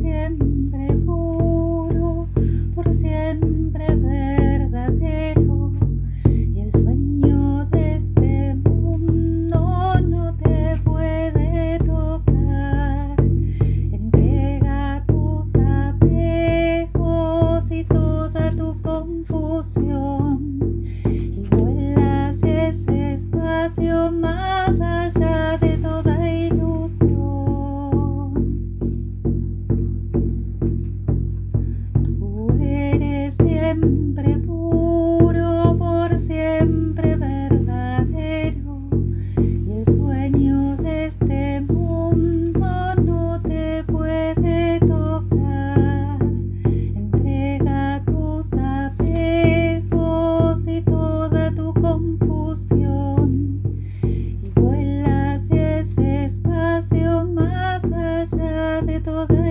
siempre. de toda